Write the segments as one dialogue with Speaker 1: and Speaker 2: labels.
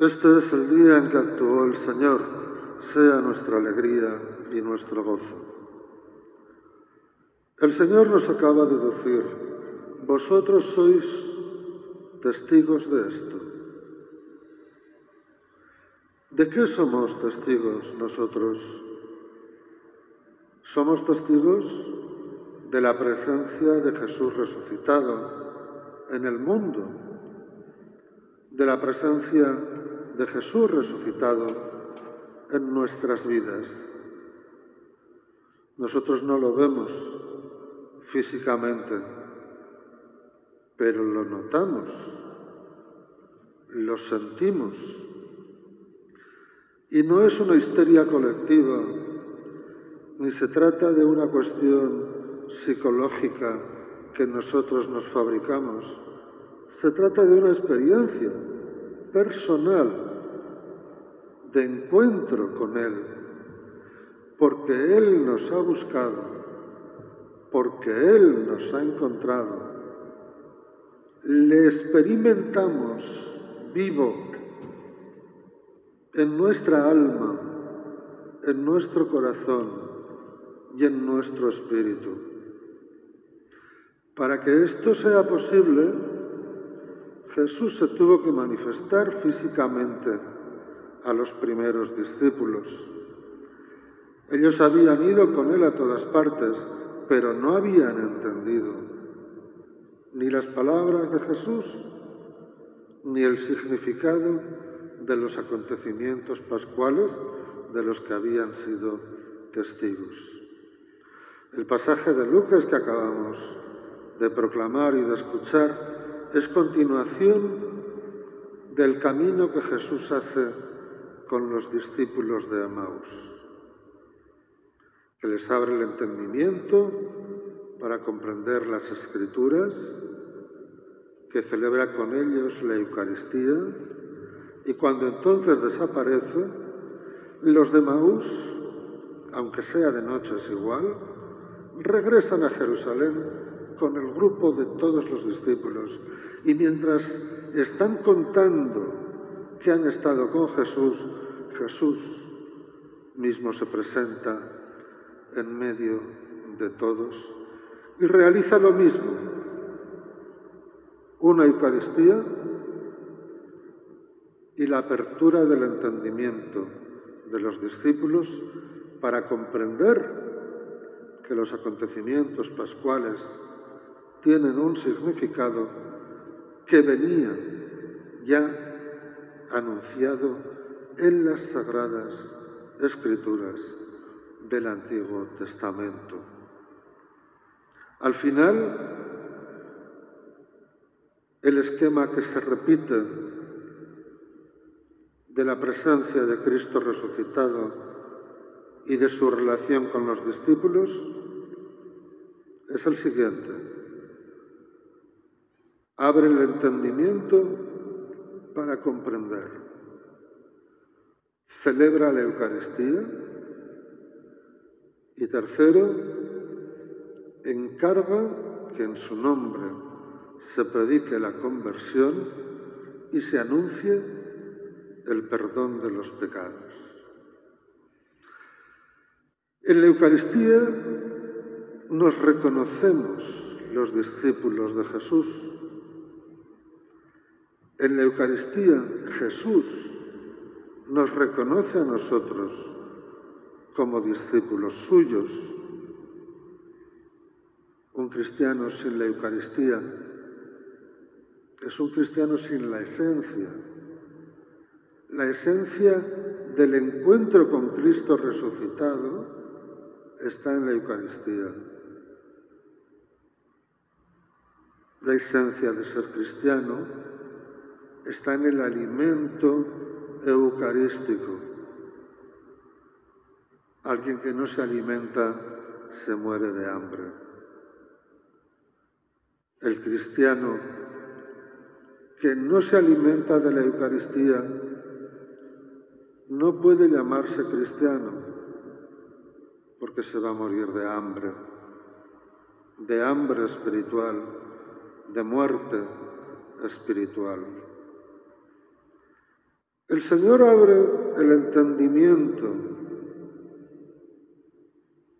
Speaker 1: Este es el día en que actuó el Señor, sea nuestra alegría y nuestro gozo. El Señor nos acaba de decir, vosotros sois testigos de esto. ¿De qué somos testigos nosotros? Somos testigos de la presencia de Jesús resucitado en el mundo, de la presencia de Jesús resucitado en nuestras vidas. Nosotros no lo vemos físicamente, pero lo notamos, lo sentimos. Y no es una histeria colectiva, ni se trata de una cuestión psicológica que nosotros nos fabricamos. Se trata de una experiencia personal de encuentro con Él, porque Él nos ha buscado, porque Él nos ha encontrado. Le experimentamos vivo en nuestra alma, en nuestro corazón y en nuestro espíritu. Para que esto sea posible, Jesús se tuvo que manifestar físicamente a los primeros discípulos. Ellos habían ido con él a todas partes, pero no habían entendido ni las palabras de Jesús, ni el significado de los acontecimientos pascuales de los que habían sido testigos. El pasaje de Lucas que acabamos de proclamar y de escuchar es continuación del camino que Jesús hace con los discípulos de Amaus, que les abre el entendimiento para comprender las escrituras, que celebra con ellos la Eucaristía y cuando entonces desaparece, los de Maús, aunque sea de noche es igual, regresan a Jerusalén con el grupo de todos los discípulos. Y mientras están contando que han estado con Jesús, Jesús mismo se presenta en medio de todos y realiza lo mismo, una Eucaristía y la apertura del entendimiento de los discípulos para comprender que los acontecimientos pascuales tienen un significado que venía ya anunciado en las sagradas escrituras del Antiguo Testamento. Al final, el esquema que se repite de la presencia de Cristo resucitado y de su relación con los discípulos es el siguiente abre el entendimiento para comprender. Celebra la Eucaristía. Y tercero, encarga que en su nombre se predique la conversión y se anuncie el perdón de los pecados. En la Eucaristía nos reconocemos los discípulos de Jesús en la Eucaristía Jesús nos reconoce a nosotros como discípulos suyos. Un cristiano sin la Eucaristía es un cristiano sin la esencia, la esencia del encuentro con Cristo resucitado está en la Eucaristía. La esencia de ser cristiano está en el alimento eucarístico. Alguien que no se alimenta se muere de hambre. El cristiano que no se alimenta de la Eucaristía no puede llamarse cristiano porque se va a morir de hambre, de hambre espiritual, de muerte espiritual. El Señor abre el entendimiento,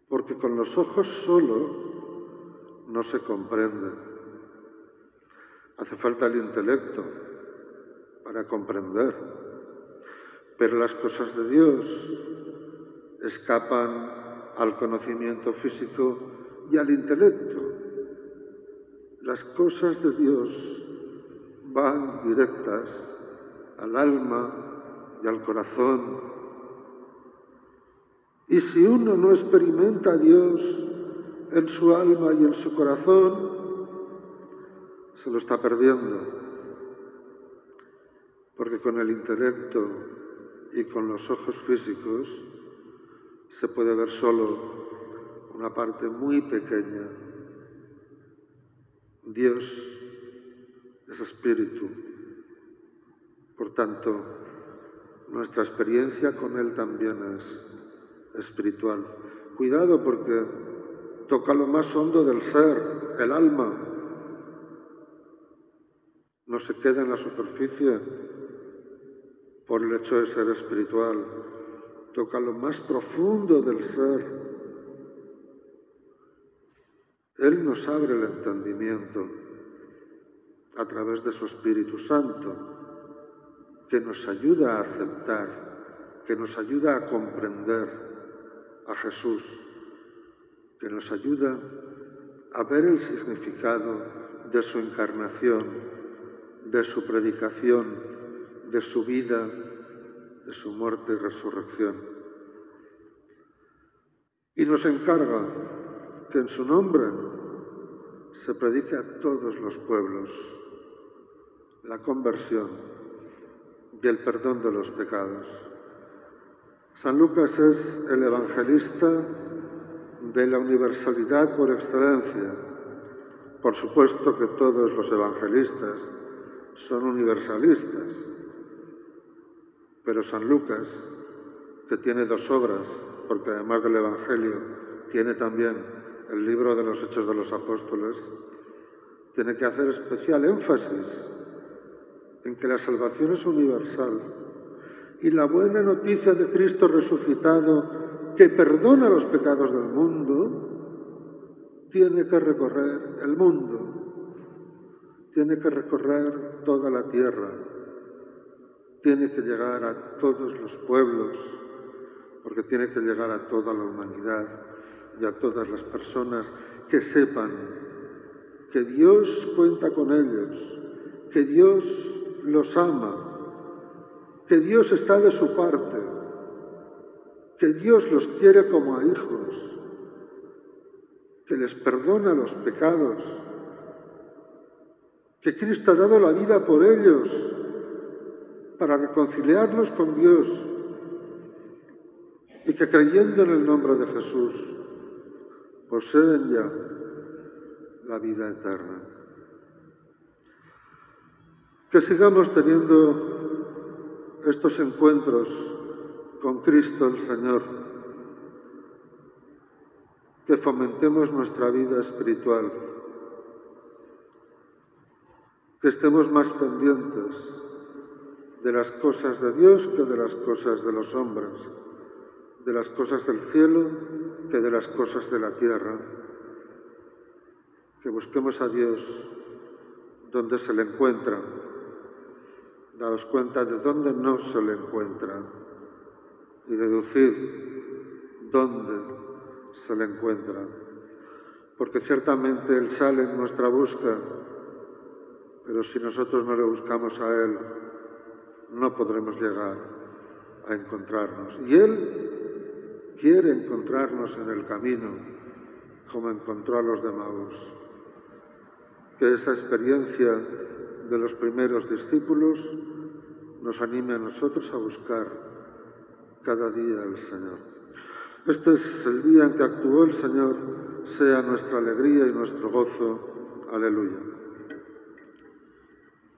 Speaker 1: porque con los ojos solo no se comprende. Hace falta el intelecto para comprender, pero las cosas de Dios escapan al conocimiento físico y al intelecto. Las cosas de Dios van directas al alma y al corazón. Y si uno no experimenta a Dios en su alma y en su corazón, se lo está perdiendo. Porque con el intelecto y con los ojos físicos se puede ver solo una parte muy pequeña. Dios es espíritu. Por tanto, nuestra experiencia con Él también es espiritual. Cuidado porque toca lo más hondo del ser, el alma. No se queda en la superficie por el hecho de ser espiritual. Toca lo más profundo del ser. Él nos abre el entendimiento a través de su Espíritu Santo, que nos ayuda a aceptar, que nos ayuda a comprender a Jesús, que nos ayuda a ver el significado de su encarnación, de su predicación, de su vida, de su muerte y resurrección. Y nos encarga que en su nombre se predique a todos los pueblos la conversión y el perdón de los pecados. San Lucas es el evangelista de la universalidad por excelencia. Por supuesto que todos los evangelistas son universalistas, pero San Lucas, que tiene dos obras, porque además del Evangelio tiene también el libro de los Hechos de los Apóstoles, tiene que hacer especial énfasis en que la salvación es universal y la buena noticia de Cristo resucitado que perdona los pecados del mundo, tiene que recorrer el mundo, tiene que recorrer toda la tierra, tiene que llegar a todos los pueblos, porque tiene que llegar a toda la humanidad y a todas las personas que sepan que Dios cuenta con ellos, que Dios los ama, que Dios está de su parte, que Dios los quiere como a hijos, que les perdona los pecados, que Cristo ha dado la vida por ellos para reconciliarlos con Dios. Y que creyendo en el nombre de Jesús poseen ya la vida eterna. Que sigamos teniendo estos encuentros con Cristo el Señor. Que fomentemos nuestra vida espiritual. Que estemos más pendientes de las cosas de Dios que de las cosas de los hombres, de las cosas del cielo que de las cosas de la tierra. Que busquemos a Dios donde se le encuentra daos cuenta de dónde no se le encuentra y deducir dónde se le encuentra. Porque ciertamente Él sale en nuestra busca, pero si nosotros no le buscamos a Él, no podremos llegar a encontrarnos. Y Él quiere encontrarnos en el camino, como encontró a los de Maús. Que esa experiencia de los primeros discípulos nos anime a nosotros a buscar cada día al Señor. Este es el día en que actuó el Señor, sea nuestra alegría y nuestro gozo. Aleluya.